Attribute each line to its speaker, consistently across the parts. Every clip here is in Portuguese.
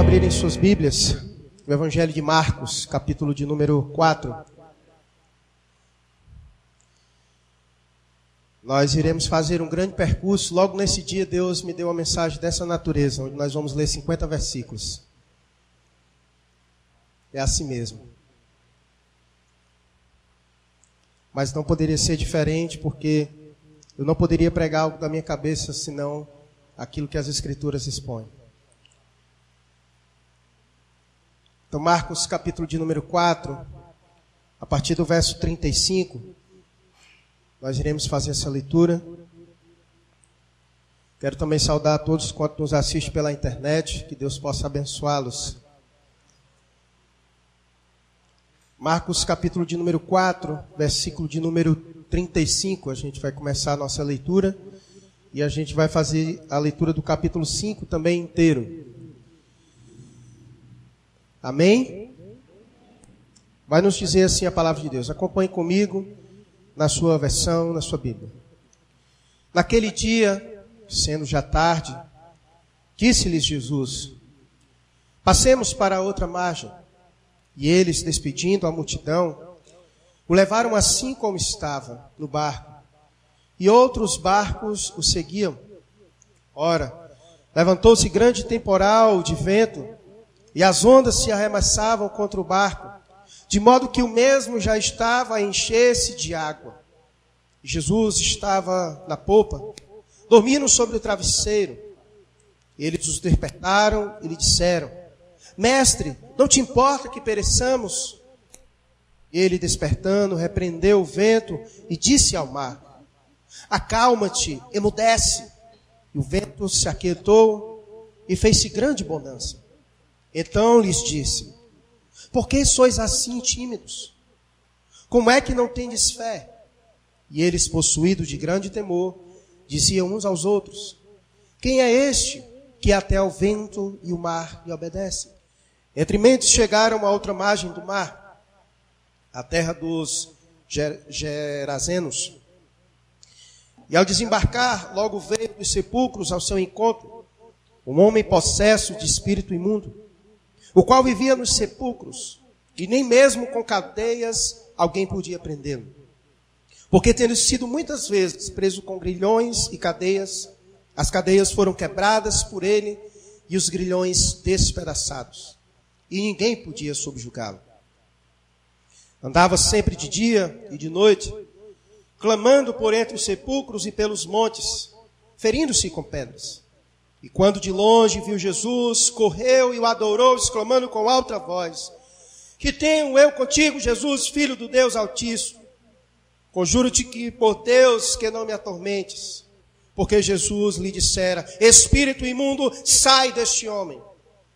Speaker 1: abrirem suas Bíblias, o Evangelho de Marcos, capítulo de número 4. Nós iremos fazer um grande percurso. Logo nesse dia, Deus me deu uma mensagem dessa natureza, onde nós vamos ler 50 versículos. É assim mesmo. Mas não poderia ser diferente, porque eu não poderia pregar algo da minha cabeça senão aquilo que as Escrituras expõem. Então, Marcos, capítulo de número 4, a partir do verso 35, nós iremos fazer essa leitura. Quero também saudar a todos quantos nos assistem pela internet, que Deus possa abençoá-los. Marcos, capítulo de número 4, versículo de número 35, a gente vai começar a nossa leitura e a gente vai fazer a leitura do capítulo 5 também inteiro. Amém? Vai nos dizer assim a palavra de Deus. Acompanhe comigo na sua versão, na sua Bíblia. Naquele dia, sendo já tarde, disse-lhes Jesus: Passemos para a outra margem. E eles, despedindo a multidão, o levaram assim como estava, no barco. E outros barcos o seguiam. Ora, levantou-se grande temporal de vento e as ondas se arremessavam contra o barco, de modo que o mesmo já estava a encher-se de água. Jesus estava na popa, dormindo sobre o travesseiro. Eles os despertaram e lhe disseram: Mestre, não te importa que pereçamos? Ele, despertando, repreendeu o vento e disse ao mar: Acalma-te, emudece. E o vento se aquietou e fez-se grande bonança. Então lhes disse: Por que sois assim tímidos? Como é que não tendes fé? E eles, possuídos de grande temor, diziam uns aos outros: Quem é este que até o vento e o mar lhe obedece? Entre mentes chegaram a outra margem do mar, a terra dos Gerazenos. E ao desembarcar, logo veio dos sepulcros ao seu encontro um homem possesso de espírito imundo o qual vivia nos sepulcros, e nem mesmo com cadeias alguém podia prendê-lo. Porque tendo sido muitas vezes preso com grilhões e cadeias, as cadeias foram quebradas por ele e os grilhões despedaçados. E ninguém podia subjugá-lo. Andava sempre de dia e de noite, clamando por entre os sepulcros e pelos montes, ferindo-se com pedras. E quando de longe viu Jesus, correu e o adorou, exclamando com alta voz: Que tenho eu contigo, Jesus, filho do Deus Altíssimo. Conjuro-te que, por Deus, que não me atormentes. Porque Jesus lhe dissera: Espírito imundo, sai deste homem.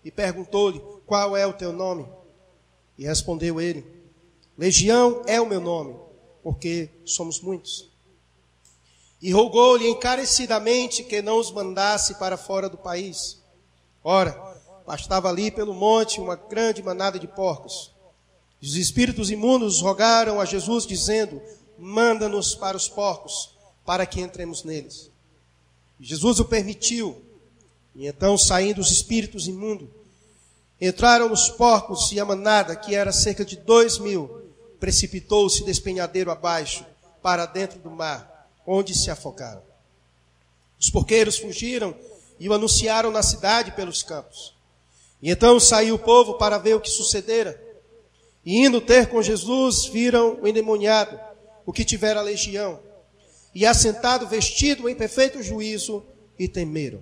Speaker 1: E perguntou-lhe: Qual é o teu nome? E respondeu ele: Legião é o meu nome, porque somos muitos e rogou-lhe encarecidamente que não os mandasse para fora do país. Ora, bastava ali pelo monte uma grande manada de porcos. Os espíritos imundos rogaram a Jesus, dizendo: Manda-nos para os porcos, para que entremos neles. E Jesus o permitiu. E então, saindo os espíritos imundos, entraram nos porcos e a manada, que era cerca de dois mil, precipitou-se despenhadeiro abaixo, para dentro do mar onde se afogaram. Os porqueiros fugiram e o anunciaram na cidade pelos campos. E então saiu o povo para ver o que sucedera. E indo ter com Jesus, viram o endemoniado, o que tivera legião, e assentado vestido em perfeito juízo, e temeram.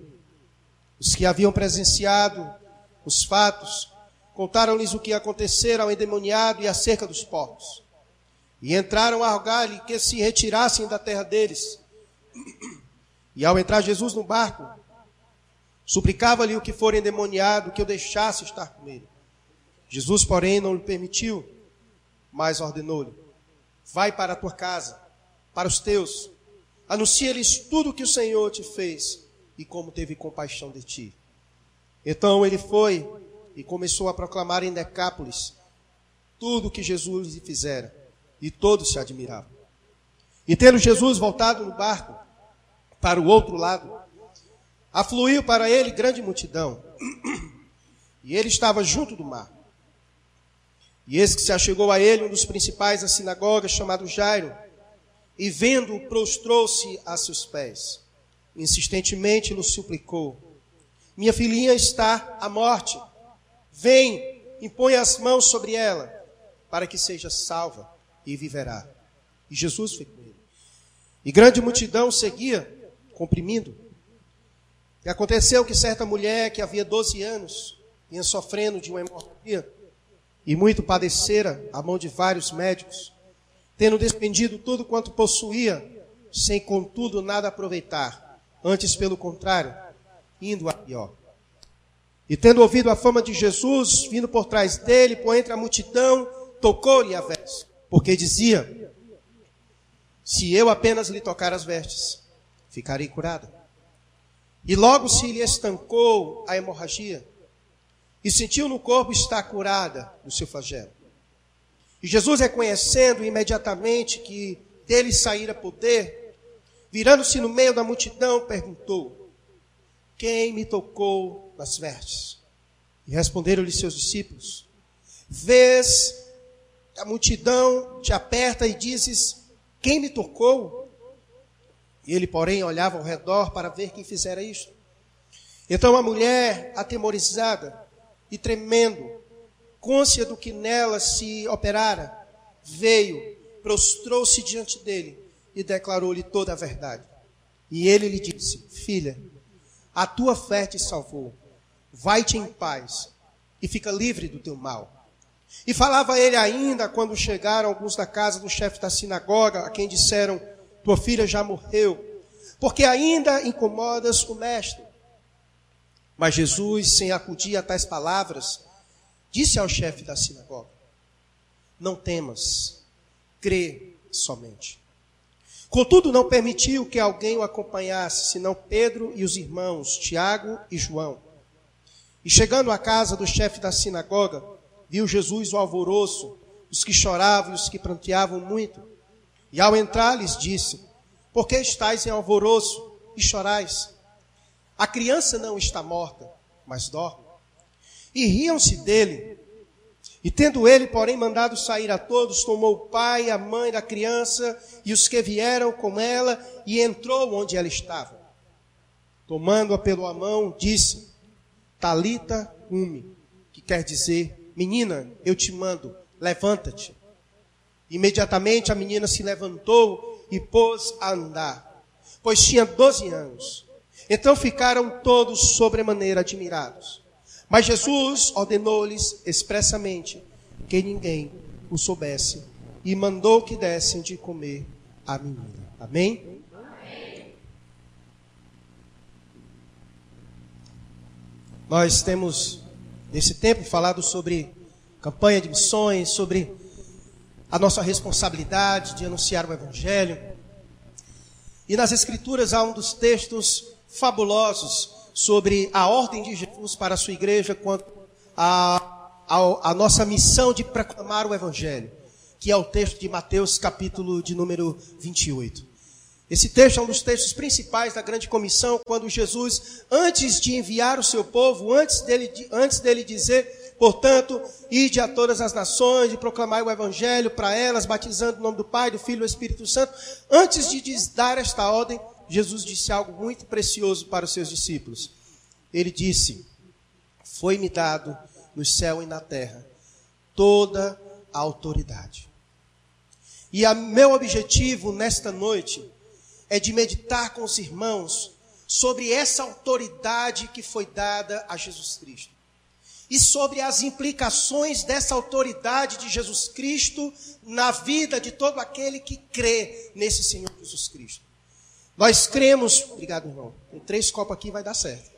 Speaker 1: Os que haviam presenciado os fatos, contaram-lhes o que acontecera ao endemoniado e acerca dos porcos. E entraram a rogar-lhe que se retirassem da terra deles. E ao entrar Jesus no barco, suplicava-lhe o que for endemoniado que o deixasse estar com ele. Jesus, porém, não lhe permitiu, mas ordenou-lhe: Vai para a tua casa, para os teus, anuncia-lhes tudo o que o Senhor te fez e como teve compaixão de ti. Então ele foi e começou a proclamar em Decápolis tudo o que Jesus lhe fizera e todos se admiravam. E tendo Jesus voltado no barco para o outro lado, afluiu para ele grande multidão. E ele estava junto do mar. E eis que se achegou a ele um dos principais da sinagoga, chamado Jairo, e vendo-o, prostrou-se a seus pés. Insistentemente lhe suplicou: Minha filhinha está à morte. Vem, impõe as mãos sobre ela, para que seja salva e viverá. E Jesus foi com ele. E grande multidão seguia, comprimindo. E aconteceu que certa mulher que havia 12 anos vinha sofrendo de uma hemorragia e muito padecera a mão de vários médicos, tendo despendido tudo quanto possuía, sem contudo nada aproveitar, antes pelo contrário, indo a pior. E tendo ouvido a fama de Jesus, vindo por trás dele, por entre a multidão, tocou-lhe a veste, porque dizia: Se eu apenas lhe tocar as vestes, ficarei curada. E logo se lhe estancou a hemorragia, e sentiu no corpo estar curada do seu flagelo. E Jesus, reconhecendo imediatamente que dele saíra poder, virando-se no meio da multidão, perguntou: Quem me tocou nas vestes? E responderam-lhe seus discípulos: Vês a multidão te aperta e dizes: Quem me tocou? E ele, porém, olhava ao redor para ver quem fizera isto. Então a mulher, atemorizada e tremendo, côncia do que nela se operara, veio, prostrou-se diante dele e declarou-lhe toda a verdade. E ele lhe disse: Filha, a tua fé te salvou. Vai-te em paz e fica livre do teu mal. E falava ele ainda quando chegaram alguns da casa do chefe da sinagoga, a quem disseram: tua filha já morreu, porque ainda incomodas o mestre. Mas Jesus, sem acudir a tais palavras, disse ao chefe da sinagoga: Não temas, crê somente. Contudo, não permitiu que alguém o acompanhasse, senão Pedro e os irmãos, Tiago e João. E chegando à casa do chefe da sinagoga, viu Jesus o alvoroço, os que choravam e os que pranteavam muito. E ao entrar lhes disse: Por que estáis em alvoroço e chorais? A criança não está morta, mas dorme. E riam-se dele. E tendo ele, porém, mandado sair a todos, tomou o pai, a mãe da criança e os que vieram com ela e entrou onde ela estava. Tomando-a pela mão, disse: Talita umi, que quer dizer, menina, eu te mando, levanta-te. Imediatamente a menina se levantou e pôs a andar, pois tinha 12 anos. Então ficaram todos sobremaneira admirados. Mas Jesus ordenou-lhes expressamente que ninguém o soubesse e mandou que dessem de comer à menina. Amém? Nós temos, nesse tempo, falado sobre campanha de missões, sobre a nossa responsabilidade de anunciar o Evangelho. E nas Escrituras há um dos textos fabulosos sobre a ordem de Jesus para a sua igreja quanto a, a, a nossa missão de proclamar o Evangelho, que é o texto de Mateus, capítulo de número 28. Esse texto é um dos textos principais da grande comissão, quando Jesus, antes de enviar o seu povo, antes dele, antes dele dizer Portanto, ide a todas as nações e proclamai o evangelho para elas, batizando o nome do Pai, do Filho e do Espírito Santo. Antes de dar esta ordem, Jesus disse algo muito precioso para os seus discípulos. Ele disse: Foi-me dado no céu e na terra toda a autoridade. E o meu objetivo nesta noite é de meditar com os irmãos sobre essa autoridade que foi dada a Jesus Cristo e sobre as implicações dessa autoridade de Jesus Cristo na vida de todo aquele que crê nesse Senhor Jesus Cristo. Nós cremos, obrigado irmão, tem três copos aqui vai dar certo.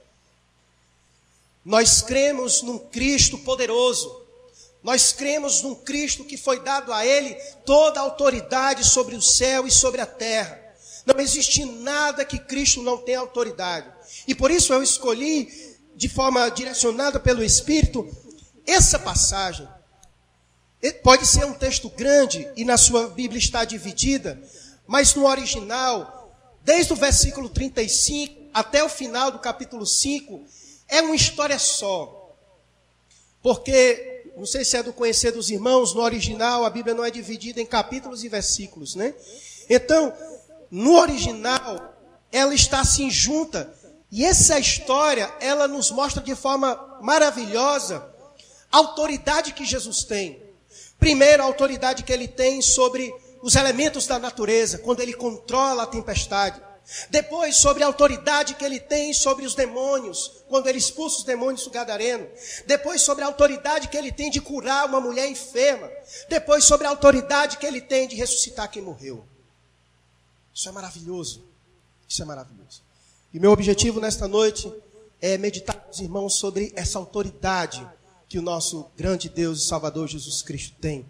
Speaker 1: Nós cremos num Cristo poderoso. Nós cremos num Cristo que foi dado a Ele toda a autoridade sobre o céu e sobre a terra. Não existe nada que Cristo não tenha autoridade. E por isso eu escolhi de forma direcionada pelo Espírito, essa passagem pode ser um texto grande e na sua Bíblia está dividida, mas no original, desde o versículo 35 até o final do capítulo 5, é uma história só. Porque, não sei se é do conhecer dos irmãos, no original a Bíblia não é dividida em capítulos e versículos, né? Então, no original, ela está assim junta. E essa história, ela nos mostra de forma maravilhosa a autoridade que Jesus tem. Primeiro, a autoridade que ele tem sobre os elementos da natureza, quando ele controla a tempestade. Depois, sobre a autoridade que ele tem sobre os demônios, quando ele expulsa os demônios do Gadareno. Depois, sobre a autoridade que ele tem de curar uma mulher enferma. Depois, sobre a autoridade que ele tem de ressuscitar quem morreu. Isso é maravilhoso. Isso é maravilhoso. E meu objetivo nesta noite é meditar com os irmãos sobre essa autoridade que o nosso grande Deus e Salvador Jesus Cristo tem.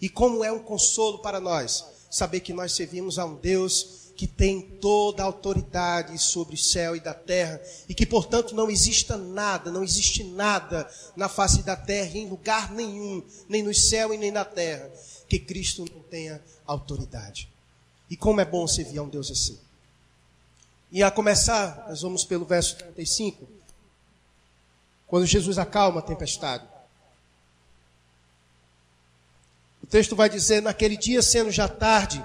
Speaker 1: E como é um consolo para nós saber que nós servimos a um Deus que tem toda a autoridade sobre o céu e da terra, e que, portanto, não exista nada, não existe nada na face da terra, em lugar nenhum, nem no céu e nem na terra, que Cristo não tenha autoridade. E como é bom servir a um Deus assim. E a começar, nós vamos pelo verso 35, quando Jesus acalma a tempestade. O texto vai dizer: Naquele dia, sendo já tarde,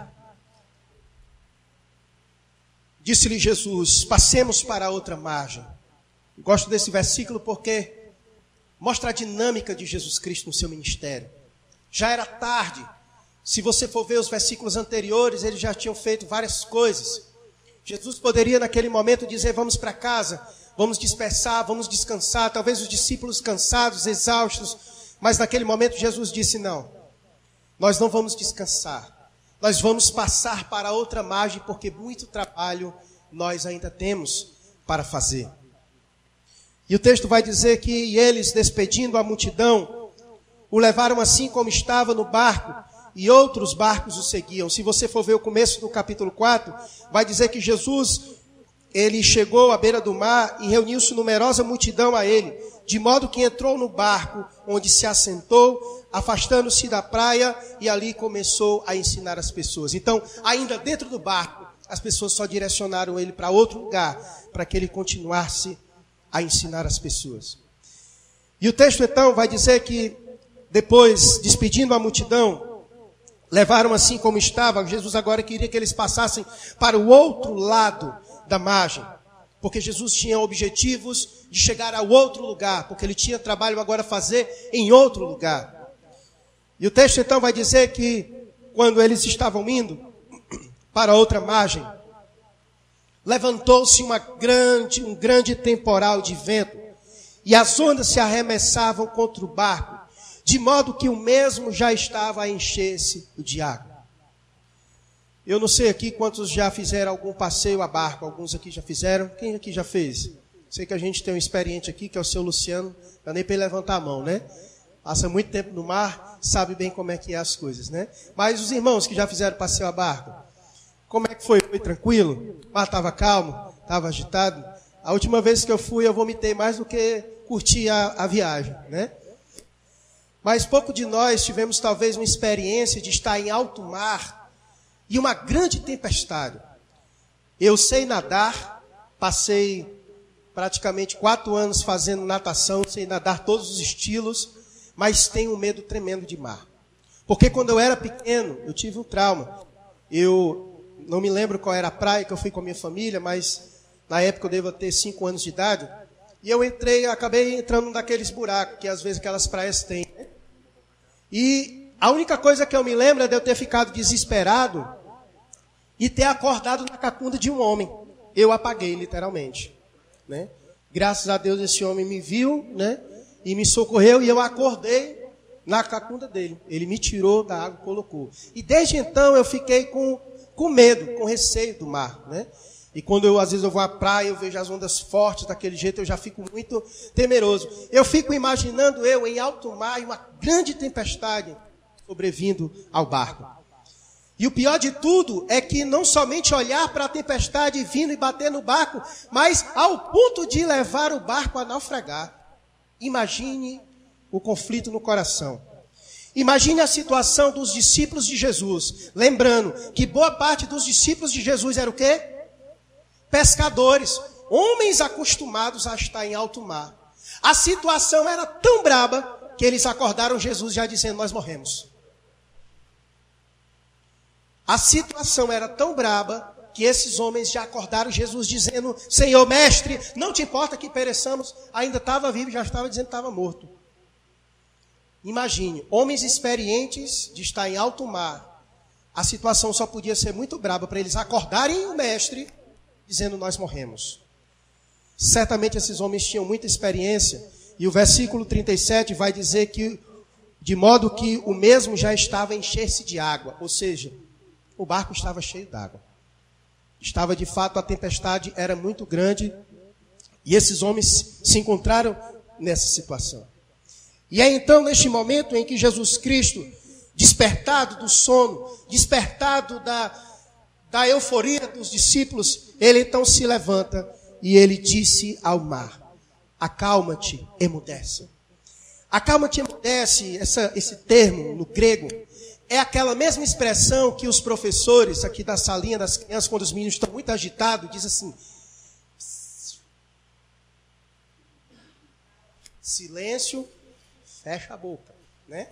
Speaker 1: Disse-lhe Jesus: Passemos para outra margem. Gosto desse versículo porque mostra a dinâmica de Jesus Cristo no seu ministério. Já era tarde. Se você for ver os versículos anteriores, eles já tinham feito várias coisas. Jesus poderia, naquele momento, dizer: Vamos para casa, vamos dispersar, vamos descansar. Talvez os discípulos cansados, exaustos. Mas naquele momento, Jesus disse: Não, nós não vamos descansar nós vamos passar para outra margem, porque muito trabalho nós ainda temos para fazer. E o texto vai dizer que eles, despedindo a multidão, o levaram assim como estava no barco, e outros barcos o seguiam. Se você for ver o começo do capítulo 4, vai dizer que Jesus, ele chegou à beira do mar e reuniu-se numerosa multidão a ele, de modo que entrou no barco, onde se assentou, afastando-se da praia e ali começou a ensinar as pessoas. Então, ainda dentro do barco, as pessoas só direcionaram ele para outro lugar, para que ele continuasse a ensinar as pessoas. E o texto então vai dizer que depois, despedindo a multidão, levaram assim como estava. Jesus agora queria que eles passassem para o outro lado da margem, porque Jesus tinha objetivos de chegar ao outro lugar, porque ele tinha trabalho agora a fazer em outro lugar. E o texto então vai dizer que quando eles estavam indo para outra margem, levantou-se uma grande, um grande temporal de vento, e as ondas se arremessavam contra o barco, de modo que o mesmo já estava a encher-se de água. Eu não sei aqui quantos já fizeram algum passeio a barco, alguns aqui já fizeram. Quem aqui já fez? Sei que a gente tem um experiente aqui, que é o seu Luciano, não nem para ele levantar a mão, né? Passa muito tempo no mar, sabe bem como é que é as coisas, né? Mas os irmãos que já fizeram passeio a barco, como é que foi? Foi tranquilo? O mar estava calmo? Estava agitado? A última vez que eu fui, eu vomitei mais do que curti a, a viagem, né? Mas pouco de nós tivemos talvez uma experiência de estar em alto mar e uma grande tempestade. Eu sei nadar, passei praticamente quatro anos fazendo natação, sei nadar todos os estilos mas tenho um medo tremendo de mar. Porque quando eu era pequeno, eu tive um trauma. Eu não me lembro qual era a praia que eu fui com a minha família, mas na época eu devo ter cinco anos de idade. E eu entrei, acabei entrando naqueles buracos que às vezes aquelas praias têm. E a única coisa que eu me lembro é de eu ter ficado desesperado e ter acordado na cacunda de um homem. Eu apaguei, literalmente. Né? Graças a Deus esse homem me viu, né? e me socorreu e eu acordei na cacunda dele. Ele me tirou da água e colocou. E desde então eu fiquei com, com medo, com receio do mar, né? E quando eu, às vezes, eu vou à praia, eu vejo as ondas fortes daquele jeito, eu já fico muito temeroso. Eu fico imaginando eu em alto mar e uma grande tempestade sobrevindo ao barco. E o pior de tudo é que não somente olhar para a tempestade vindo e bater no barco, mas ao ponto de levar o barco a naufragar. Imagine o conflito no coração. Imagine a situação dos discípulos de Jesus. Lembrando que boa parte dos discípulos de Jesus era o quê? Pescadores, homens acostumados a estar em alto mar. A situação era tão braba que eles acordaram Jesus já dizendo: Nós morremos. A situação era tão braba que esses homens já acordaram Jesus dizendo: Senhor, mestre, não te importa que pereçamos, ainda estava vivo, já estava dizendo que estava morto. Imagine, homens experientes de estar em alto mar. A situação só podia ser muito braba para eles acordarem o mestre dizendo: Nós morremos. Certamente esses homens tinham muita experiência, e o versículo 37 vai dizer que, de modo que o mesmo já estava a encher-se de água, ou seja, o barco estava cheio d'água. Estava de fato, a tempestade era muito grande, e esses homens se encontraram nessa situação. E é então neste momento em que Jesus Cristo, despertado do sono, despertado da, da euforia dos discípulos, ele então se levanta e ele disse ao mar: Acalma-te, emudece. Acalma-te, emudece, essa, esse termo no grego, é aquela mesma expressão que os professores aqui da salinha das crianças, quando os meninos estão muito agitados, diz assim: silêncio, fecha a boca, né?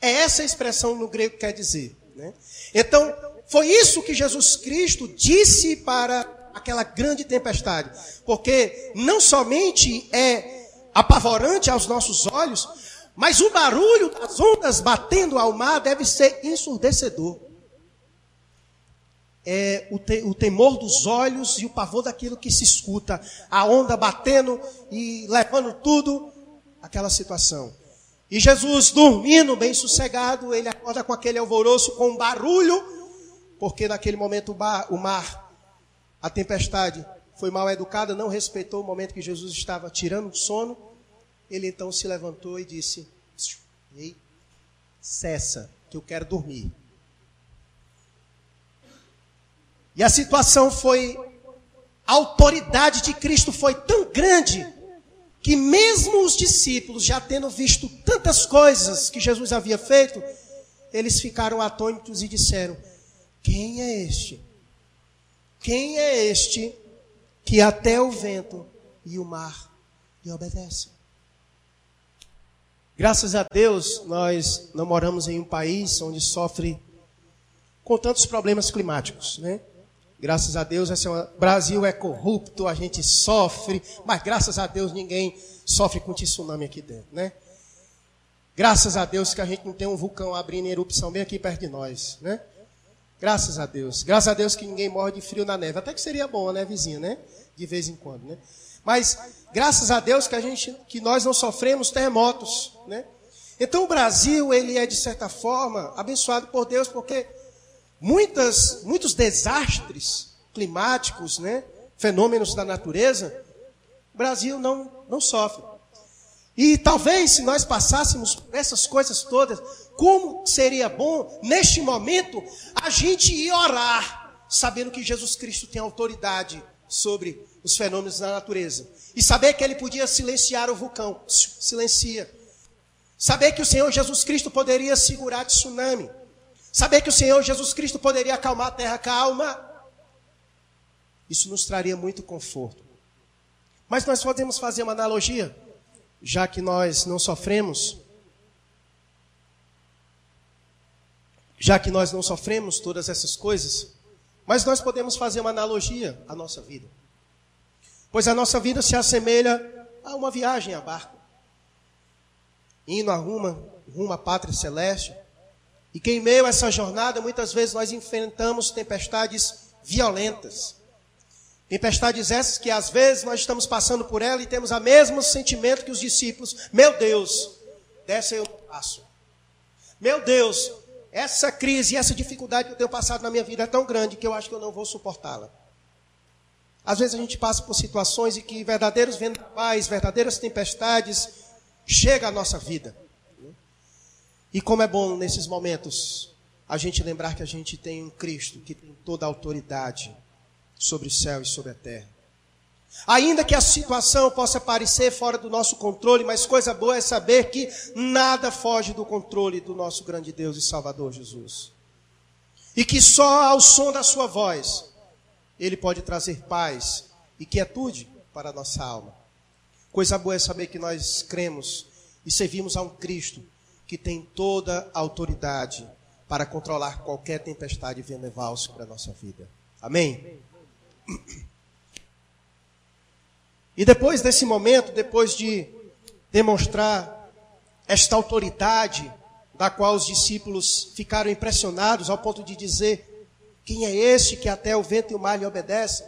Speaker 1: É essa expressão no grego que quer dizer, né? Então, foi isso que Jesus Cristo disse para aquela grande tempestade, porque não somente é apavorante aos nossos olhos, mas o barulho das ondas batendo ao mar deve ser ensurdecedor. É o, te, o temor dos olhos e o pavor daquilo que se escuta. A onda batendo e levando tudo, aquela situação. E Jesus, dormindo bem sossegado, ele acorda com aquele alvoroço, com um barulho, porque naquele momento o, bar, o mar, a tempestade, foi mal educada, não respeitou o momento que Jesus estava tirando o sono ele então se levantou e disse: Ei, cessa, que eu quero dormir. E a situação foi. A autoridade de Cristo foi tão grande que, mesmo os discípulos, já tendo visto tantas coisas que Jesus havia feito, eles ficaram atônitos e disseram: Quem é este? Quem é este que até o vento e o mar lhe obedecem? Graças a Deus, nós não moramos em um país onde sofre com tantos problemas climáticos, né? Graças a Deus, esse é. Brasil é corrupto, a gente sofre, mas graças a Deus ninguém sofre com tsunami aqui dentro, né? Graças a Deus que a gente não tem um vulcão abrindo erupção bem aqui perto de nós, né? Graças a Deus. Graças a Deus que ninguém morre de frio na neve. Até que seria bom, né, vizinho, né? De vez em quando, né? Mas graças a Deus que a gente, que nós não sofremos terremotos, né? Então o Brasil ele é de certa forma abençoado por Deus porque muitas, muitos desastres climáticos, né? Fenômenos da natureza, o Brasil não não sofre. E talvez se nós passássemos por essas coisas todas, como seria bom neste momento a gente ir orar, sabendo que Jesus Cristo tem autoridade sobre os fenômenos da natureza. E saber que ele podia silenciar o vulcão. Silencia. Saber que o Senhor Jesus Cristo poderia segurar tsunami. Saber que o Senhor Jesus Cristo poderia acalmar a terra. Calma. Isso nos traria muito conforto. Mas nós podemos fazer uma analogia, já que nós não sofremos, já que nós não sofremos todas essas coisas, mas nós podemos fazer uma analogia à nossa vida. Pois a nossa vida se assemelha a uma viagem a barco. Indo a rumo, rumo à pátria celeste. E que em meio a essa jornada, muitas vezes nós enfrentamos tempestades violentas. Tempestades essas que às vezes nós estamos passando por ela e temos o mesmo sentimento que os discípulos. Meu Deus, dessa eu passo. Meu Deus, essa crise, essa dificuldade que eu tenho passado na minha vida é tão grande que eu acho que eu não vou suportá-la. Às vezes a gente passa por situações em que verdadeiros vendavais, verdadeiras tempestades chegam à nossa vida. E como é bom nesses momentos a gente lembrar que a gente tem um Cristo que tem toda a autoridade sobre o céu e sobre a terra. Ainda que a situação possa parecer fora do nosso controle, mas coisa boa é saber que nada foge do controle do nosso grande Deus e Salvador Jesus. E que só ao som da sua voz ele pode trazer paz e quietude para a nossa alma. Coisa boa é saber que nós cremos e servimos a um Cristo que tem toda a autoridade para controlar qualquer tempestade vendaval sobre a nossa vida. Amém? E depois desse momento, depois de demonstrar esta autoridade da qual os discípulos ficaram impressionados ao ponto de dizer: Quem é este que até o vento e o mar lhe obedecem?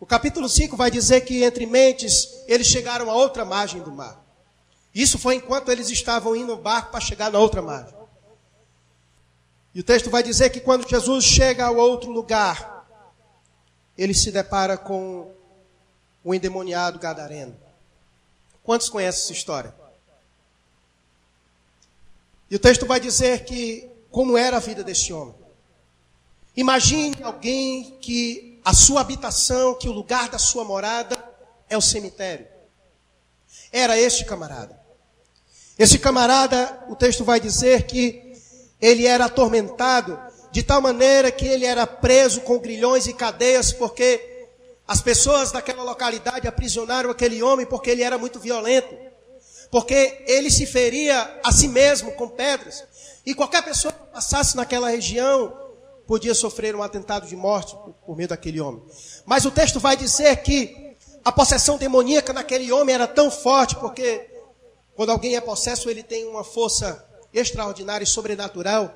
Speaker 1: O capítulo 5 vai dizer que entre mentes eles chegaram a outra margem do mar. Isso foi enquanto eles estavam indo no barco para chegar na outra margem. E o texto vai dizer que quando Jesus chega ao outro lugar, ele se depara com o endemoniado gadareno. Quantos conhecem essa história? E o texto vai dizer que como era a vida desse homem. Imagine alguém que a sua habitação, que o lugar da sua morada é o cemitério. Era este camarada. Esse camarada, o texto vai dizer que ele era atormentado de tal maneira que ele era preso com grilhões e cadeias, porque as pessoas daquela localidade aprisionaram aquele homem porque ele era muito violento, porque ele se feria a si mesmo com pedras, e qualquer pessoa que passasse naquela região podia sofrer um atentado de morte por meio daquele homem. Mas o texto vai dizer que a possessão demoníaca naquele homem era tão forte, porque quando alguém é possesso, ele tem uma força extraordinária e sobrenatural.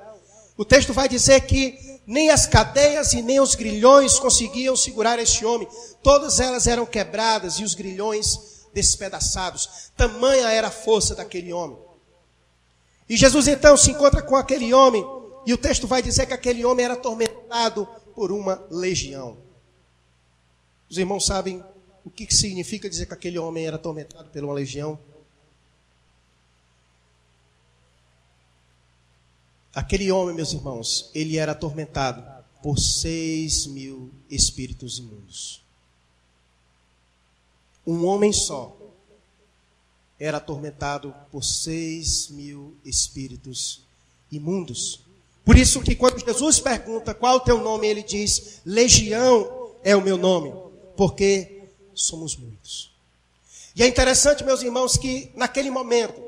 Speaker 1: O texto vai dizer que nem as cadeias e nem os grilhões conseguiam segurar este homem. Todas elas eram quebradas e os grilhões despedaçados. Tamanha era a força daquele homem. E Jesus então se encontra com aquele homem, e o texto vai dizer que aquele homem era atormentado por uma legião. Os irmãos sabem o que significa dizer que aquele homem era atormentado por uma legião? Aquele homem, meus irmãos, ele era atormentado por seis mil espíritos imundos. Um homem só era atormentado por seis mil espíritos imundos. Por isso que quando Jesus pergunta qual o teu nome, ele diz, legião é o meu nome, porque somos muitos. E é interessante, meus irmãos, que naquele momento,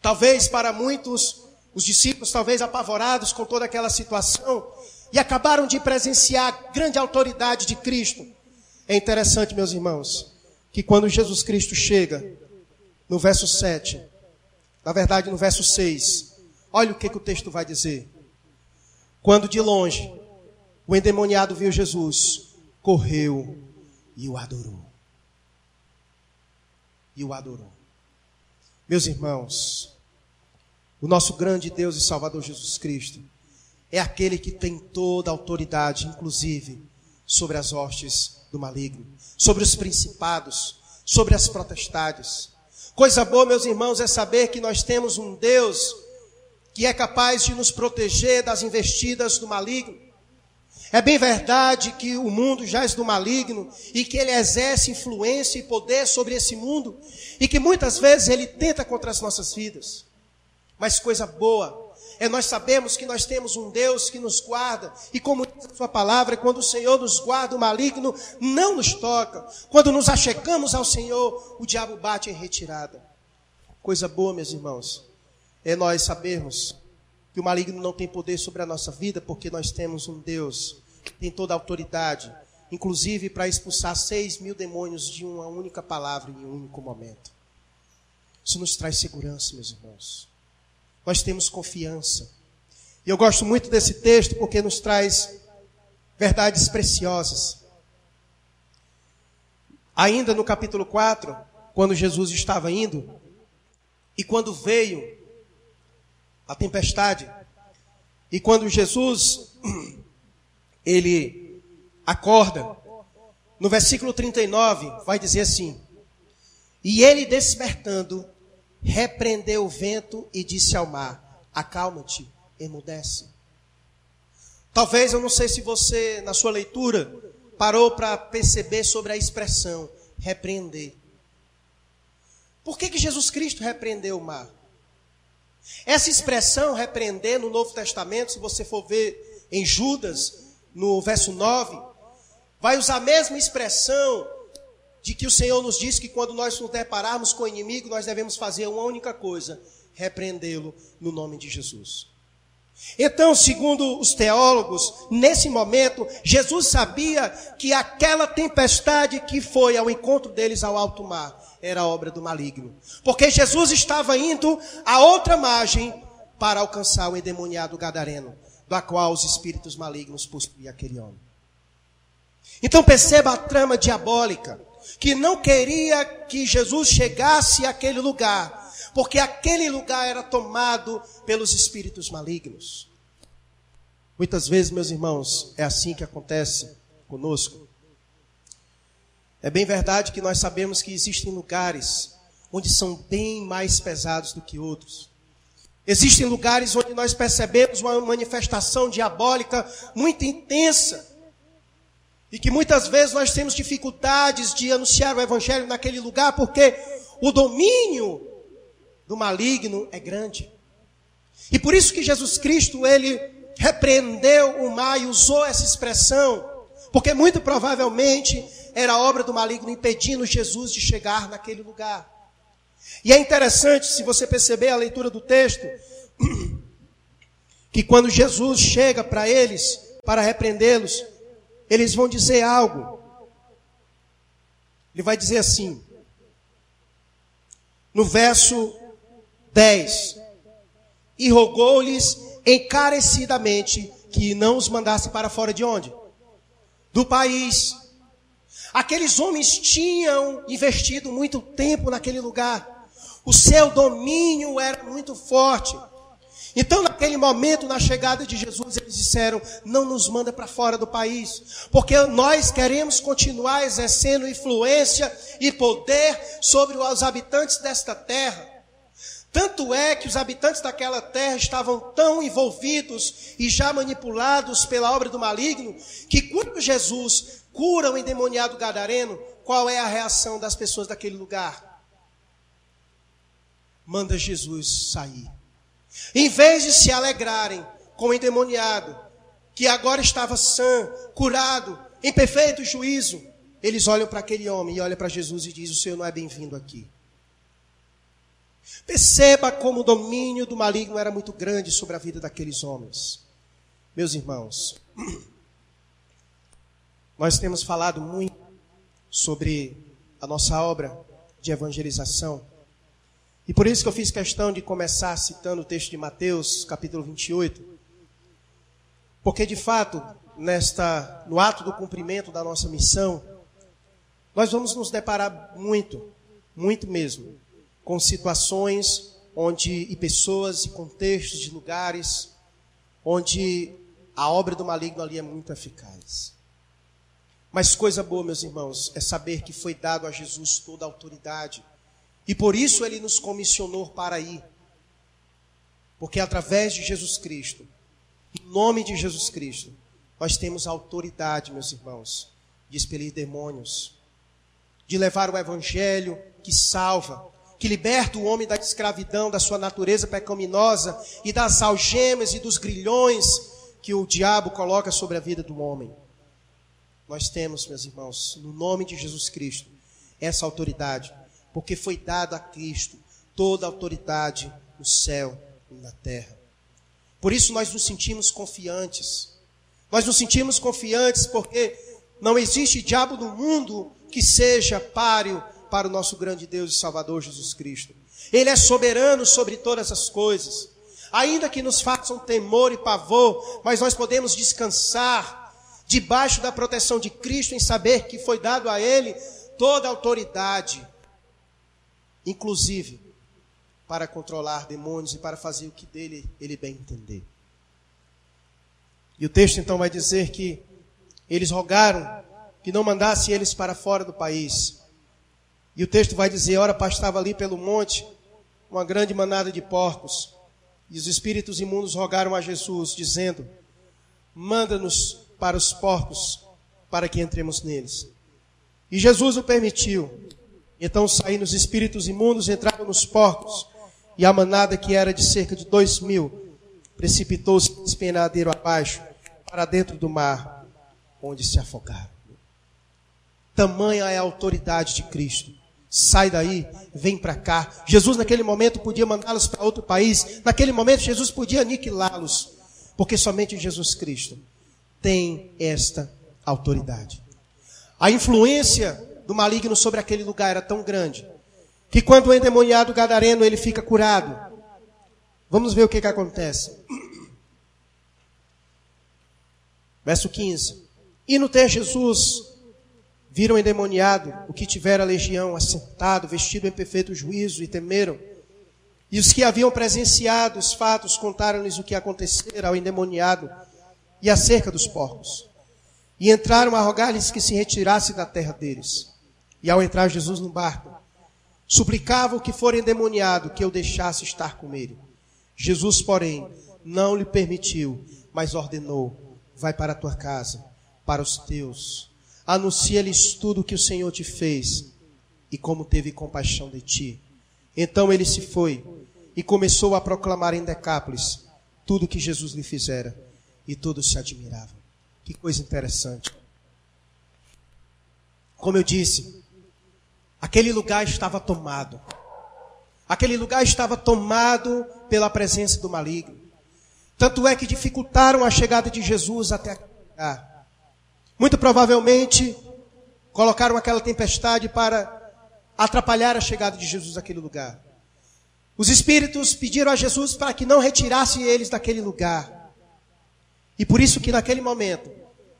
Speaker 1: talvez para muitos os discípulos, talvez apavorados com toda aquela situação, e acabaram de presenciar a grande autoridade de Cristo. É interessante, meus irmãos, que quando Jesus Cristo chega, no verso 7, na verdade no verso 6, olha o que, que o texto vai dizer. Quando de longe o endemoniado viu Jesus, correu e o adorou. E o adorou. Meus irmãos, o nosso grande Deus e Salvador Jesus Cristo é aquele que tem toda a autoridade, inclusive sobre as hostes do maligno, sobre os principados, sobre as protestades. Coisa boa, meus irmãos, é saber que nós temos um Deus que é capaz de nos proteger das investidas do maligno. É bem verdade que o mundo jaz do maligno e que ele exerce influência e poder sobre esse mundo e que muitas vezes ele tenta contra as nossas vidas. Mas coisa boa é nós sabemos que nós temos um Deus que nos guarda, e como diz a sua palavra, quando o Senhor nos guarda, o maligno não nos toca. Quando nos achegamos ao Senhor, o diabo bate em retirada. Coisa boa, meus irmãos, é nós sabermos que o maligno não tem poder sobre a nossa vida, porque nós temos um Deus que tem toda a autoridade, inclusive para expulsar seis mil demônios de uma única palavra em um único momento. Isso nos traz segurança, meus irmãos nós temos confiança. E eu gosto muito desse texto porque nos traz verdades preciosas. Ainda no capítulo 4, quando Jesus estava indo, e quando veio a tempestade, e quando Jesus, ele acorda, no versículo 39, vai dizer assim: E ele despertando, repreendeu o vento e disse ao mar: Acalma-te, emudece. Talvez eu não sei se você, na sua leitura, parou para perceber sobre a expressão repreender. Por que, que Jesus Cristo repreendeu o mar? Essa expressão repreender no Novo Testamento, se você for ver em Judas, no verso 9, vai usar a mesma expressão de que o Senhor nos diz que quando nós nos depararmos com o inimigo, nós devemos fazer uma única coisa: repreendê-lo no nome de Jesus. Então, segundo os teólogos, nesse momento, Jesus sabia que aquela tempestade que foi ao encontro deles ao alto mar era obra do maligno. Porque Jesus estava indo à outra margem para alcançar o endemoniado gadareno, da qual os espíritos malignos possuíam aquele homem. Então perceba a trama diabólica, que não queria que Jesus chegasse àquele lugar, porque aquele lugar era tomado pelos espíritos malignos. Muitas vezes, meus irmãos, é assim que acontece conosco. É bem verdade que nós sabemos que existem lugares onde são bem mais pesados do que outros. Existem lugares onde nós percebemos uma manifestação diabólica muito intensa. E que muitas vezes nós temos dificuldades de anunciar o evangelho naquele lugar porque o domínio do maligno é grande. E por isso que Jesus Cristo, ele repreendeu o mar e usou essa expressão, porque muito provavelmente era obra do maligno impedindo Jesus de chegar naquele lugar. E é interessante, se você perceber a leitura do texto, que quando Jesus chega para eles, para repreendê-los, eles vão dizer algo. Ele vai dizer assim, no verso 10. E rogou-lhes encarecidamente que não os mandasse para fora de onde? Do país. Aqueles homens tinham investido muito tempo naquele lugar. O seu domínio era muito forte. Então, naquele momento, na chegada de Jesus, eles disseram: Não nos manda para fora do país, porque nós queremos continuar exercendo influência e poder sobre os habitantes desta terra. Tanto é que os habitantes daquela terra estavam tão envolvidos e já manipulados pela obra do maligno, que quando Jesus cura o endemoniado gadareno, qual é a reação das pessoas daquele lugar? Manda Jesus sair. Em vez de se alegrarem com o endemoniado, que agora estava sã, curado, em perfeito juízo, eles olham para aquele homem e olham para Jesus e dizem: O Senhor não é bem-vindo aqui. Perceba como o domínio do maligno era muito grande sobre a vida daqueles homens. Meus irmãos, nós temos falado muito sobre a nossa obra de evangelização. E por isso que eu fiz questão de começar citando o texto de Mateus, capítulo 28. Porque de fato, nesta no ato do cumprimento da nossa missão, nós vamos nos deparar muito, muito mesmo, com situações onde e pessoas e contextos de lugares onde a obra do maligno ali é muito eficaz. Mas coisa boa, meus irmãos, é saber que foi dado a Jesus toda a autoridade. E por isso ele nos comissionou para ir. Porque através de Jesus Cristo, em nome de Jesus Cristo, nós temos autoridade, meus irmãos, de expelir demônios, de levar o evangelho que salva, que liberta o homem da escravidão, da sua natureza pecaminosa e das algemas e dos grilhões que o diabo coloca sobre a vida do homem. Nós temos, meus irmãos, no nome de Jesus Cristo, essa autoridade, porque foi dada a Cristo toda a autoridade no céu e na terra. Por isso nós nos sentimos confiantes. Nós nos sentimos confiantes porque não existe diabo no mundo que seja páreo para o nosso grande Deus e Salvador Jesus Cristo. Ele é soberano sobre todas as coisas. Ainda que nos façam temor e pavor, mas nós podemos descansar debaixo da proteção de Cristo em saber que foi dado a Ele toda a autoridade, inclusive para controlar demônios e para fazer o que dele ele bem entender. E o texto então vai dizer que eles rogaram que não mandasse eles para fora do país. E o texto vai dizer: ora, pastava ali pelo monte uma grande manada de porcos. E os espíritos imundos rogaram a Jesus, dizendo: Manda-nos para os porcos, para que entremos neles. E Jesus o permitiu. Então saíram os espíritos imundos, entraram nos porcos, e a manada, que era de cerca de dois mil, precipitou-se despenadeiro abaixo, para dentro do mar, onde se afogaram. Tamanha é a autoridade de Cristo. Sai daí, vem para cá. Jesus, naquele momento, podia mandá-los para outro país. Naquele momento, Jesus podia aniquilá-los. Porque somente Jesus Cristo tem esta autoridade. A influência do maligno sobre aquele lugar era tão grande que quando o endemoniado gadareno ele fica curado, vamos ver o que, que acontece. Verso 15. E no ter Jesus viram endemoniado o que tivera a legião, assentado, vestido em perfeito juízo, e temeram. E os que haviam presenciado os fatos contaram-lhes o que acontecera ao endemoniado e acerca dos porcos. E entraram a rogar-lhes que se retirasse da terra deles. E ao entrar Jesus no barco, suplicava o que for endemoniado que eu deixasse estar com ele. Jesus, porém, não lhe permitiu, mas ordenou: vai para a tua casa, para os teus anuncia-lhes tudo o que o Senhor te fez e como teve compaixão de ti. Então ele se foi e começou a proclamar em Decápolis tudo o que Jesus lhe fizera e todos se admiravam. Que coisa interessante. Como eu disse, aquele lugar estava tomado. Aquele lugar estava tomado pela presença do maligno. Tanto é que dificultaram a chegada de Jesus até lugar. Muito provavelmente colocaram aquela tempestade para atrapalhar a chegada de Jesus àquele lugar. Os espíritos pediram a Jesus para que não retirasse eles daquele lugar. E por isso que naquele momento,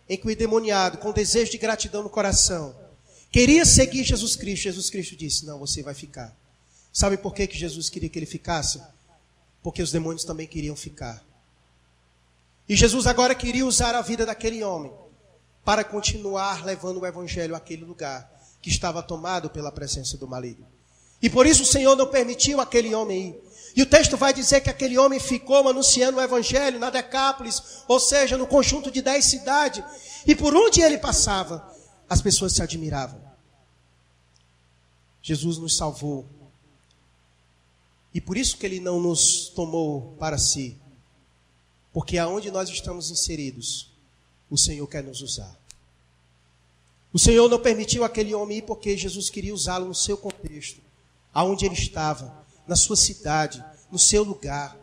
Speaker 1: em que o endemoniado, com desejo de gratidão no coração, queria seguir Jesus Cristo, Jesus Cristo disse: Não, você vai ficar. Sabe por que, que Jesus queria que ele ficasse? Porque os demônios também queriam ficar. E Jesus agora queria usar a vida daquele homem para continuar levando o evangelho àquele lugar que estava tomado pela presença do maligno. E por isso o Senhor não permitiu aquele homem ir. E o texto vai dizer que aquele homem ficou anunciando o evangelho na Decápolis, ou seja, no conjunto de dez cidades. E por onde ele passava, as pessoas se admiravam. Jesus nos salvou. E por isso que ele não nos tomou para si. Porque aonde nós estamos inseridos, o Senhor quer nos usar. O Senhor não permitiu aquele homem ir porque Jesus queria usá-lo no seu contexto, aonde ele estava, na sua cidade, no seu lugar.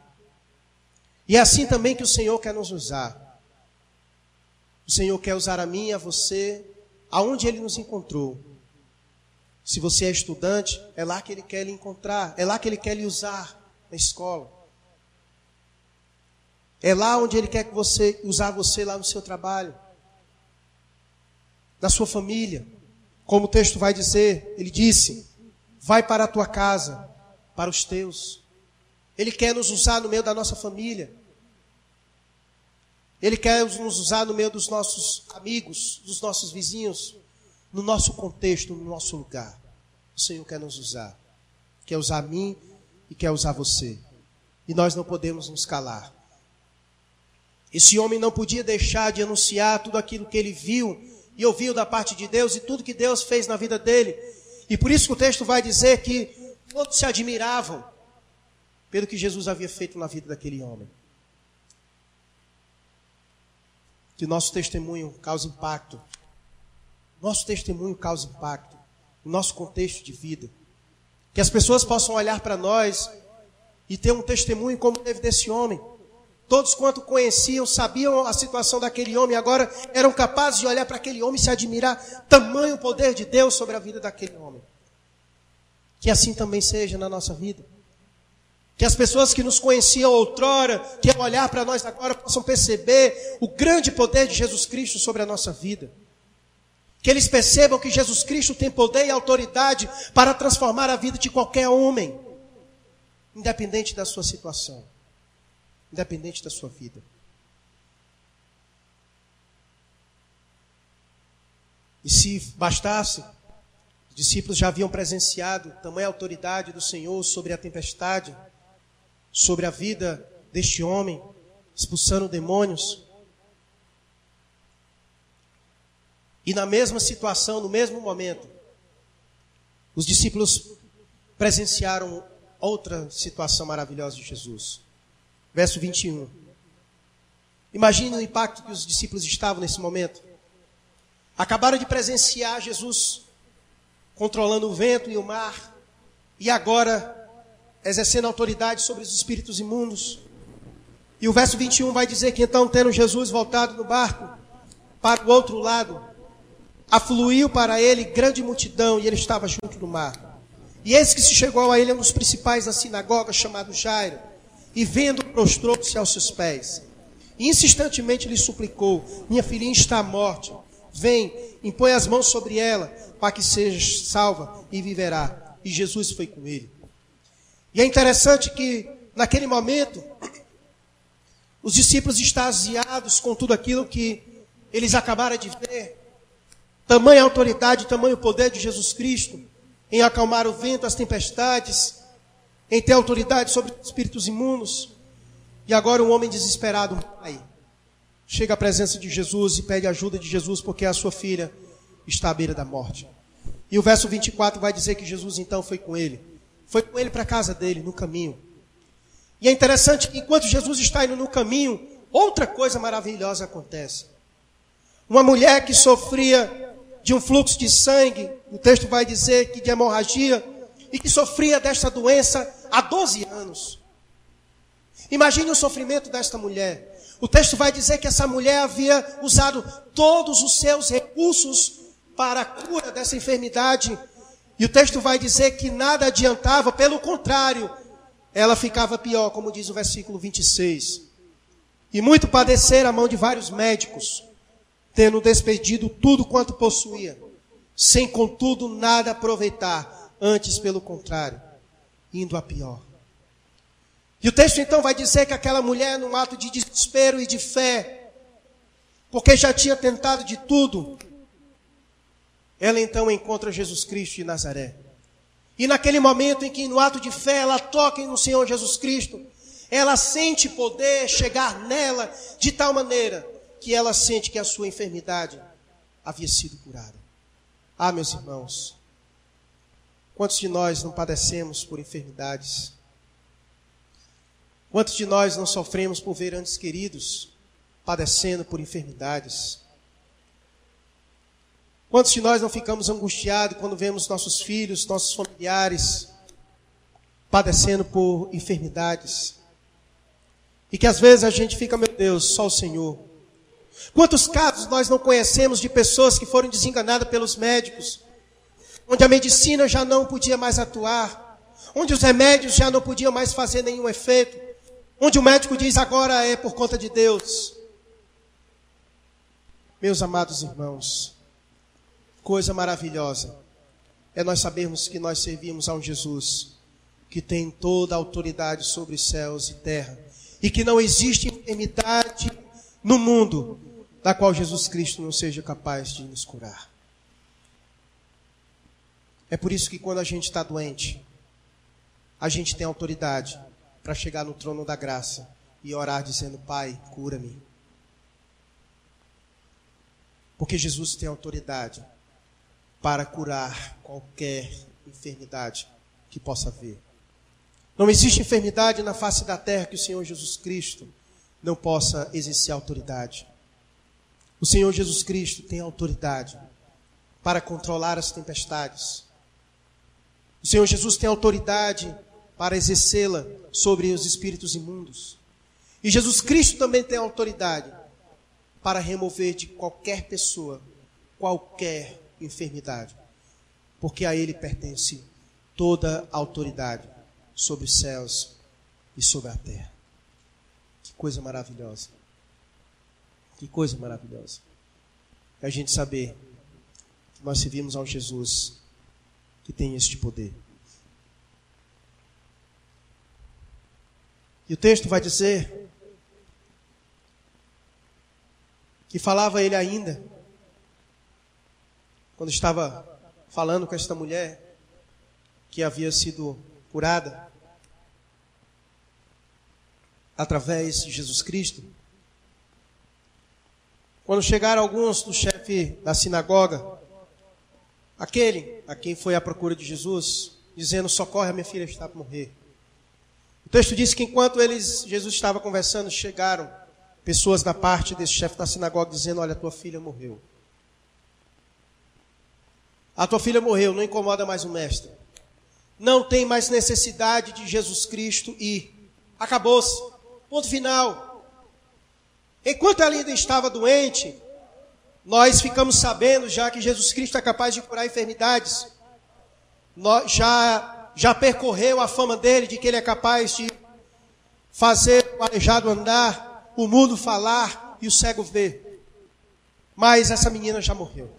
Speaker 1: E é assim também que o Senhor quer nos usar. O Senhor quer usar a mim a você aonde ele nos encontrou. Se você é estudante, é lá que ele quer lhe encontrar, é lá que ele quer lhe usar na escola. É lá onde Ele quer que você usar você lá no seu trabalho, na sua família. Como o texto vai dizer, Ele disse: vai para a tua casa, para os teus. Ele quer nos usar no meio da nossa família. Ele quer nos usar no meio dos nossos amigos, dos nossos vizinhos, no nosso contexto, no nosso lugar. O Senhor quer nos usar. Quer usar a mim e quer usar você. E nós não podemos nos calar. Esse homem não podia deixar de anunciar tudo aquilo que ele viu e ouviu da parte de Deus e tudo que Deus fez na vida dele. E por isso que o texto vai dizer que todos se admiravam pelo que Jesus havia feito na vida daquele homem. Que nosso testemunho cause impacto. Nosso testemunho cause impacto no nosso contexto de vida. Que as pessoas possam olhar para nós e ter um testemunho como teve desse homem. Todos quanto conheciam, sabiam a situação daquele homem, agora eram capazes de olhar para aquele homem e se admirar. Tamanho poder de Deus sobre a vida daquele homem. Que assim também seja na nossa vida. Que as pessoas que nos conheciam outrora, que olhar para nós agora, possam perceber o grande poder de Jesus Cristo sobre a nossa vida. Que eles percebam que Jesus Cristo tem poder e autoridade para transformar a vida de qualquer homem, independente da sua situação independente da sua vida. E se bastasse, os discípulos já haviam presenciado tamanha autoridade do Senhor sobre a tempestade, sobre a vida deste homem, expulsando demônios. E na mesma situação, no mesmo momento, os discípulos presenciaram outra situação maravilhosa de Jesus. Verso 21. Imagine o impacto que os discípulos estavam nesse momento. acabaram de presenciar Jesus controlando o vento e o mar, e agora exercendo autoridade sobre os espíritos imundos. E o verso 21 vai dizer que então, tendo Jesus voltado no barco para o outro lado, afluiu para ele grande multidão e ele estava junto do mar. E eis que se chegou a ele um dos principais da sinagoga, chamado Jairo, e vendo, prostrou-se aos seus pés. E insistentemente lhe suplicou: Minha filhinha está à morte. Vem, impõe as mãos sobre ela, para que seja salva e viverá. E Jesus foi com ele. E é interessante que, naquele momento, os discípulos extasiados com tudo aquilo que eles acabaram de ver, tamanha autoridade, tamanho poder de Jesus Cristo em acalmar o vento, as tempestades, em ter autoridade sobre espíritos imundos. E agora um homem desesperado, um pai, chega à presença de Jesus e pede ajuda de Jesus porque a sua filha está à beira da morte. E o verso 24 vai dizer que Jesus então foi com ele. Foi com ele para a casa dele, no caminho. E é interessante que enquanto Jesus está indo no caminho, outra coisa maravilhosa acontece. Uma mulher que sofria de um fluxo de sangue, o texto vai dizer que de hemorragia, e que sofria desta doença há 12 anos. Imagine o sofrimento desta mulher. O texto vai dizer que essa mulher havia usado todos os seus recursos para a cura dessa enfermidade. E o texto vai dizer que nada adiantava, pelo contrário, ela ficava pior, como diz o versículo 26. E muito padecer a mão de vários médicos, tendo despedido tudo quanto possuía, sem contudo nada aproveitar, antes pelo contrário, indo a pior. E o texto então vai dizer que aquela mulher, num ato de desespero e de fé, porque já tinha tentado de tudo, ela então encontra Jesus Cristo de Nazaré. E naquele momento em que, no ato de fé, ela toca no Senhor Jesus Cristo, ela sente poder chegar nela de tal maneira que ela sente que a sua enfermidade havia sido curada. Ah, meus irmãos, quantos de nós não padecemos por enfermidades? Quantos de nós não sofremos por ver antes queridos padecendo por enfermidades? Quantos de nós não ficamos angustiados quando vemos nossos filhos, nossos familiares padecendo por enfermidades? E que às vezes a gente fica, meu Deus, só o Senhor. Quantos casos nós não conhecemos de pessoas que foram desenganadas pelos médicos, onde a medicina já não podia mais atuar, onde os remédios já não podiam mais fazer nenhum efeito, onde o médico diz agora é por conta de Deus. Meus amados irmãos, coisa maravilhosa é nós sabermos que nós servimos a um Jesus que tem toda a autoridade sobre céus e terra e que não existe enfermidade no mundo da qual Jesus Cristo não seja capaz de nos curar. É por isso que quando a gente está doente, a gente tem autoridade para chegar no trono da graça e orar dizendo: Pai, cura-me. Porque Jesus tem autoridade para curar qualquer enfermidade que possa haver. Não existe enfermidade na face da terra que o Senhor Jesus Cristo não possa exercer autoridade. O Senhor Jesus Cristo tem autoridade para controlar as tempestades. O Senhor Jesus tem autoridade para exercê-la sobre os espíritos imundos. E Jesus Cristo também tem autoridade para remover de qualquer pessoa qualquer enfermidade, porque a Ele pertence toda a autoridade sobre os céus e sobre a terra. Que coisa maravilhosa! Que coisa maravilhosa! É a gente saber que nós servimos a um Jesus que tem este poder. E o texto vai dizer que falava ele ainda, quando estava falando com esta mulher que havia sido curada através de Jesus Cristo. Quando chegaram alguns do chefe da sinagoga, aquele a quem foi à procura de Jesus, dizendo: Socorre, a minha filha está para morrer. O texto diz que enquanto eles, Jesus estava conversando, chegaram pessoas da parte desse chefe da sinagoga dizendo: Olha, tua filha morreu. A tua filha morreu, não incomoda mais o mestre. Não tem mais necessidade de Jesus Cristo ir. Acabou-se. Ponto final. Enquanto ela ainda estava doente, nós ficamos sabendo já que Jesus Cristo é capaz de curar enfermidades. Já, já percorreu a fama dele de que ele é capaz de fazer o aleijado andar, o mudo falar e o cego ver. Mas essa menina já morreu.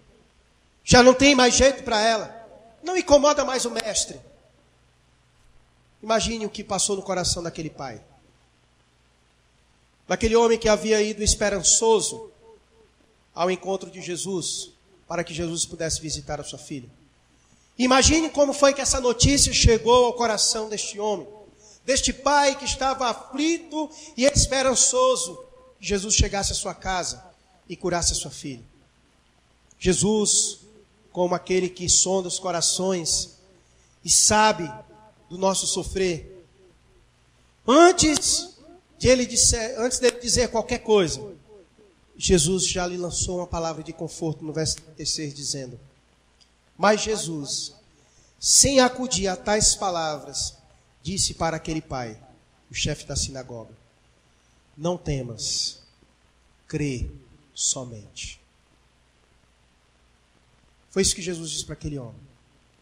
Speaker 1: Já não tem mais jeito para ela. Não incomoda mais o mestre. Imagine o que passou no coração daquele pai. Daquele homem que havia ido esperançoso ao encontro de Jesus, para que Jesus pudesse visitar a sua filha. Imagine como foi que essa notícia chegou ao coração deste homem, deste pai que estava aflito e esperançoso que Jesus chegasse à sua casa e curasse a sua filha. Jesus, como aquele que sonda os corações e sabe do nosso sofrer, antes de ele dizer, antes dele dizer qualquer coisa, Jesus já lhe lançou uma palavra de conforto no verso 36, dizendo: Mas Jesus, sem acudir a tais palavras, disse para aquele pai, o chefe da sinagoga: Não temas, crê somente. Foi isso que Jesus disse para aquele homem.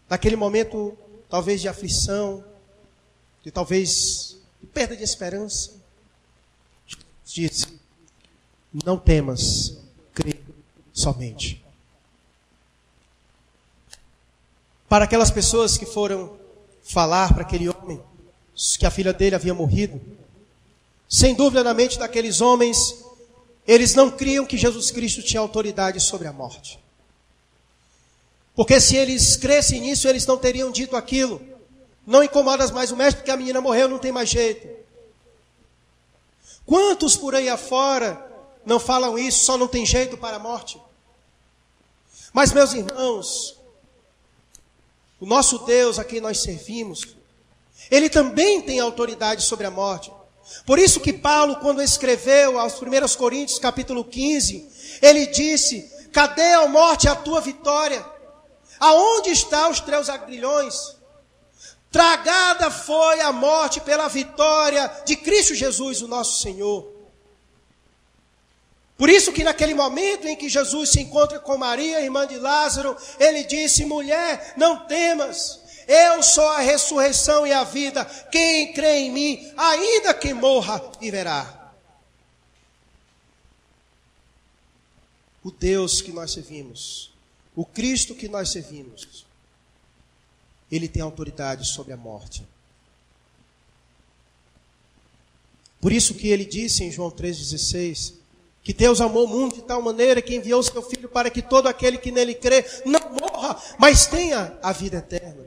Speaker 1: Naquele momento, talvez de aflição, de talvez de perda de esperança, disse: não temas, crê somente. Para aquelas pessoas que foram falar para aquele homem que a filha dele havia morrido, sem dúvida na mente daqueles homens, eles não criam que Jesus Cristo tinha autoridade sobre a morte. Porque se eles crescem nisso, eles não teriam dito aquilo. Não incomodas mais o mestre, porque a menina morreu, não tem mais jeito. Quantos por aí afora não falam isso, só não tem jeito para a morte. Mas, meus irmãos, o nosso Deus a quem nós servimos, ele também tem autoridade sobre a morte. Por isso que Paulo, quando escreveu aos 1 Coríntios, capítulo 15, ele disse: Cadê a morte a tua vitória? Aonde estão os teus agrilhões? Tragada foi a morte pela vitória de Cristo Jesus, o nosso Senhor. Por isso que naquele momento em que Jesus se encontra com Maria, irmã de Lázaro, ele disse: "Mulher, não temas. Eu sou a ressurreição e a vida. Quem crê em mim, ainda que morra, viverá." O Deus que nós servimos, o Cristo que nós servimos, ele tem autoridade sobre a morte. Por isso que ele disse em João 3,16: que Deus amou o mundo de tal maneira que enviou seu Filho para que todo aquele que nele crê não morra, mas tenha a vida eterna.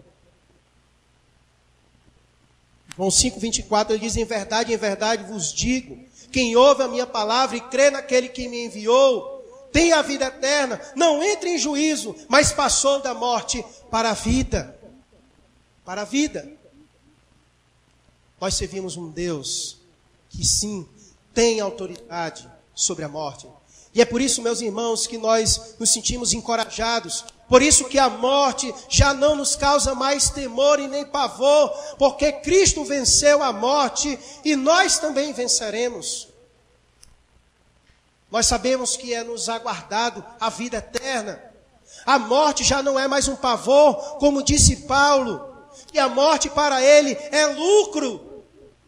Speaker 1: João 5,24 ele diz: Em verdade, em verdade vos digo: quem ouve a minha palavra e crê naquele que me enviou, tem a vida eterna, não entra em juízo, mas passou da morte para a vida. Para a vida. Nós servimos um Deus que sim tem autoridade sobre a morte. E é por isso, meus irmãos, que nós nos sentimos encorajados. Por isso que a morte já não nos causa mais temor e nem pavor, porque Cristo venceu a morte e nós também venceremos. Nós sabemos que é nos aguardado a vida eterna. A morte já não é mais um pavor, como disse Paulo, e a morte para ele é lucro,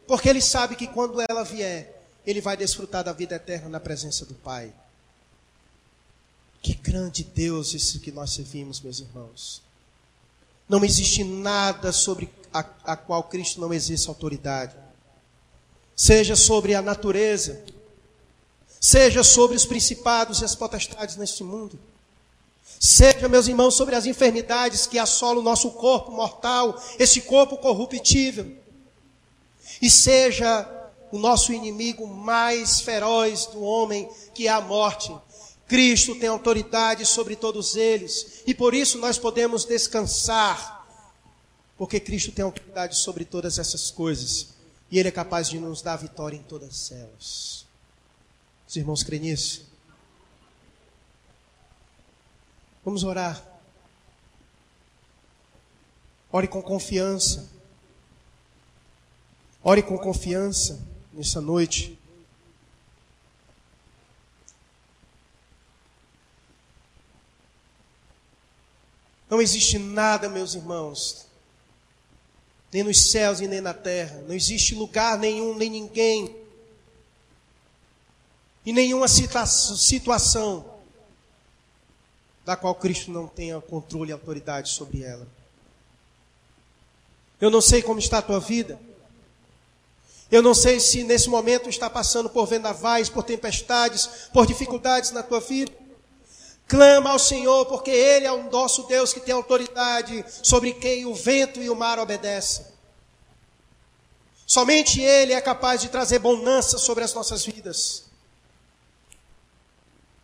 Speaker 1: porque ele sabe que quando ela vier, ele vai desfrutar da vida eterna na presença do Pai. Que grande Deus esse que nós servimos, meus irmãos. Não existe nada sobre a, a qual Cristo não exerce autoridade. Seja sobre a natureza, seja sobre os principados e as potestades neste mundo. Seja, meus irmãos, sobre as enfermidades que assolam o nosso corpo mortal, esse corpo corruptível. E seja o nosso inimigo mais feroz do homem, que é a morte. Cristo tem autoridade sobre todos eles, e por isso nós podemos descansar, porque Cristo tem autoridade sobre todas essas coisas, e Ele é capaz de nos dar vitória em todas elas. Os irmãos creem nisso? Vamos orar. Ore com confiança. Ore com confiança nessa noite. Não existe nada, meus irmãos, nem nos céus e nem na terra. Não existe lugar nenhum, nem ninguém, e nenhuma situação da qual Cristo não tenha controle e autoridade sobre ela. Eu não sei como está a tua vida. Eu não sei se nesse momento está passando por vendavais, por tempestades, por dificuldades na tua vida. Clama ao Senhor, porque Ele é o nosso Deus que tem autoridade sobre quem o vento e o mar obedecem. Somente Ele é capaz de trazer bonança sobre as nossas vidas.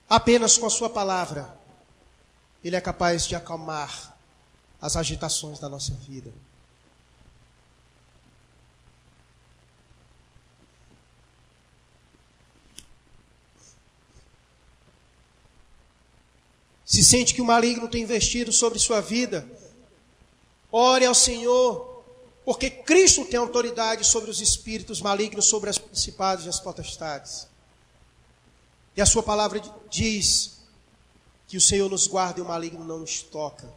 Speaker 1: Apenas com a Sua palavra, Ele é capaz de acalmar as agitações da nossa vida. se sente que o maligno tem investido sobre sua vida, ore ao Senhor, porque Cristo tem autoridade sobre os espíritos malignos, sobre as principados e as potestades. E a sua palavra diz que o Senhor nos guarda e o maligno não nos toca.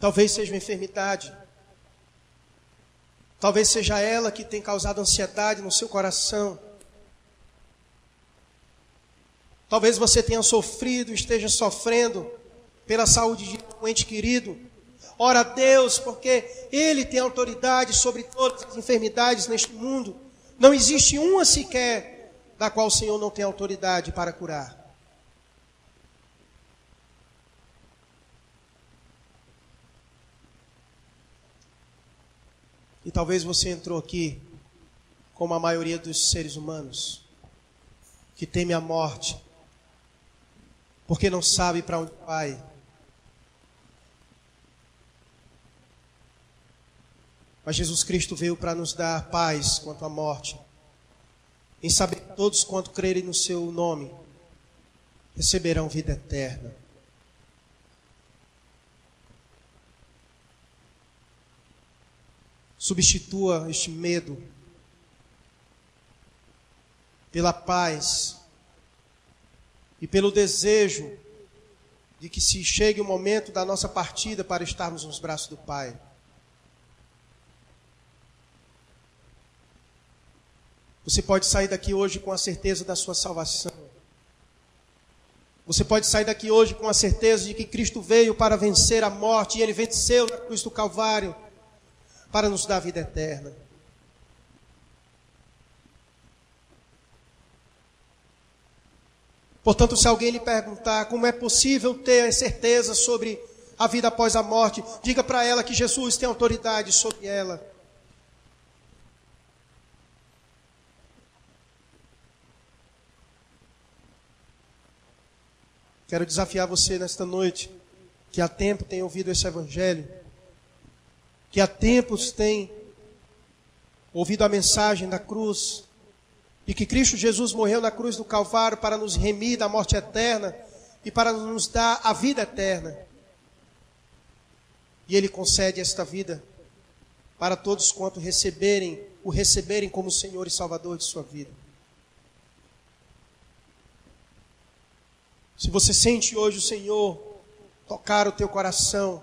Speaker 1: Talvez seja uma enfermidade. Talvez seja ela que tem causado ansiedade no seu coração. Talvez você tenha sofrido, esteja sofrendo pela saúde de um ente querido. Ora a Deus, porque Ele tem autoridade sobre todas as enfermidades neste mundo. Não existe uma sequer da qual o Senhor não tem autoridade para curar. E talvez você entrou aqui, como a maioria dos seres humanos, que teme a morte, porque não sabe para onde vai. Mas Jesus Cristo veio para nos dar paz quanto à morte, em saber que todos quanto crerem no seu nome receberão vida eterna. Substitua este medo pela paz e pelo desejo de que se chegue o momento da nossa partida para estarmos nos braços do Pai. Você pode sair daqui hoje com a certeza da sua salvação. Você pode sair daqui hoje com a certeza de que Cristo veio para vencer a morte e ele venceu na cruz do Calvário para nos dar a vida eterna. Portanto, se alguém lhe perguntar como é possível ter certeza sobre a vida após a morte, diga para ela que Jesus tem autoridade sobre ela. Quero desafiar você nesta noite, que há tempo tem ouvido esse evangelho, que há tempos tem ouvido a mensagem da cruz, e que Cristo Jesus morreu na cruz do Calvário para nos remir da morte eterna e para nos dar a vida eterna. E Ele concede esta vida para todos quanto receberem, o receberem como Senhor e Salvador de sua vida. Se você sente hoje o Senhor tocar o teu coração,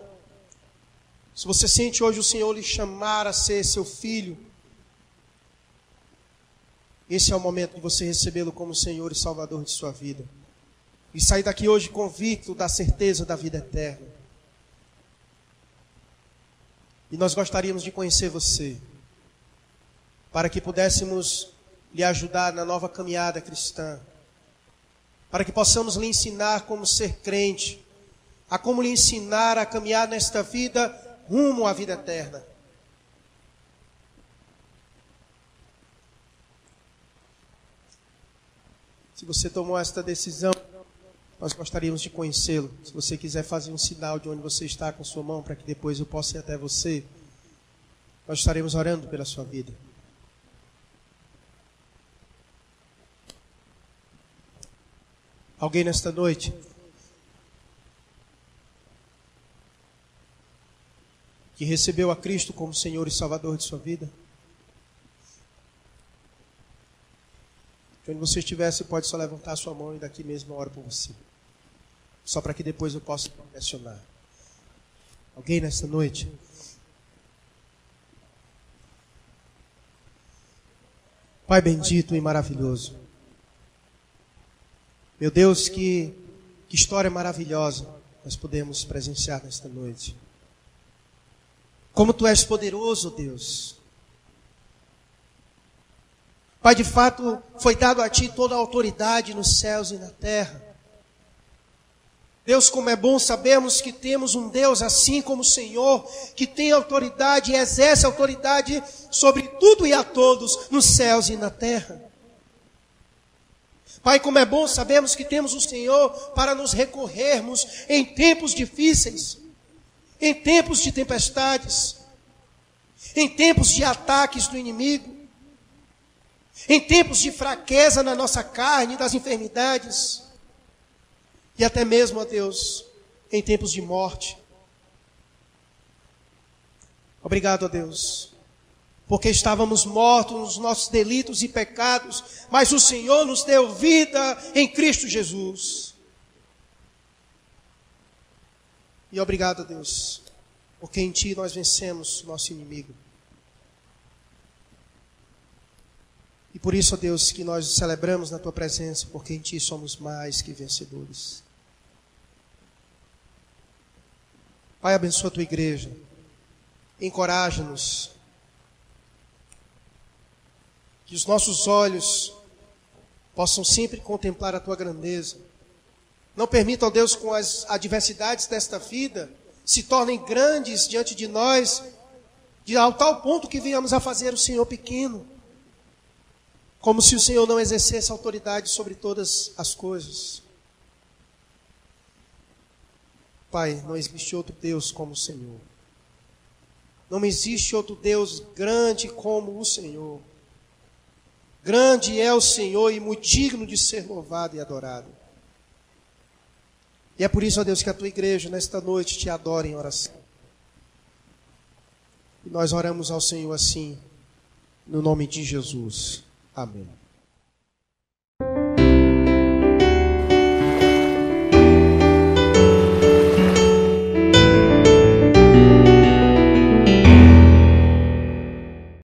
Speaker 1: se você sente hoje o Senhor lhe chamar a ser seu filho, esse é o momento de você recebê-lo como Senhor e Salvador de sua vida. E sair daqui hoje convicto da certeza da vida eterna. E nós gostaríamos de conhecer você, para que pudéssemos lhe ajudar na nova caminhada cristã, para que possamos lhe ensinar como ser crente, a como lhe ensinar a caminhar nesta vida rumo à vida eterna. Se você tomou esta decisão, nós gostaríamos de conhecê-lo. Se você quiser fazer um sinal de onde você está com sua mão, para que depois eu possa ir até você, nós estaremos orando pela sua vida. Alguém nesta noite? Que recebeu a Cristo como Senhor e Salvador de sua vida? Onde você estiver, você pode só levantar a sua mão e daqui mesmo eu oro por você. Só para que depois eu possa pressionar. Alguém nesta noite? Pai bendito e maravilhoso. Meu Deus, que, que história maravilhosa nós podemos presenciar nesta noite. Como tu és poderoso, Deus. Pai, de fato, foi dado a ti toda a autoridade nos céus e na terra. Deus, como é bom sabermos que temos um Deus assim como o Senhor, que tem autoridade e exerce autoridade sobre tudo e a todos nos céus e na terra. Pai, como é bom sabermos que temos o Senhor para nos recorrermos em tempos difíceis, em tempos de tempestades, em tempos de ataques do inimigo, em tempos de fraqueza na nossa carne, das enfermidades. E até mesmo, ó Deus, em tempos de morte. Obrigado, ó Deus, porque estávamos mortos nos nossos delitos e pecados, mas o Senhor nos deu vida em Cristo Jesus. E obrigado, Deus, porque em Ti nós vencemos nosso inimigo. E por isso, Deus, que nós celebramos na Tua presença, porque em Ti somos mais que vencedores. Pai, abençoa a tua igreja. Encoraja-nos. Que os nossos olhos possam sempre contemplar a tua grandeza. Não permita, ó Deus, com as adversidades desta vida, se tornem grandes diante de nós, de ao tal ponto que venhamos a fazer o Senhor pequeno. Como se o Senhor não exercesse autoridade sobre todas as coisas. Pai, não existe outro Deus como o Senhor. Não existe outro Deus grande como o Senhor. Grande é o Senhor e muito digno de ser louvado e adorado. E é por isso, ó Deus, que a tua igreja nesta noite te adora em oração. E nós oramos ao Senhor assim, no nome de Jesus. Amém.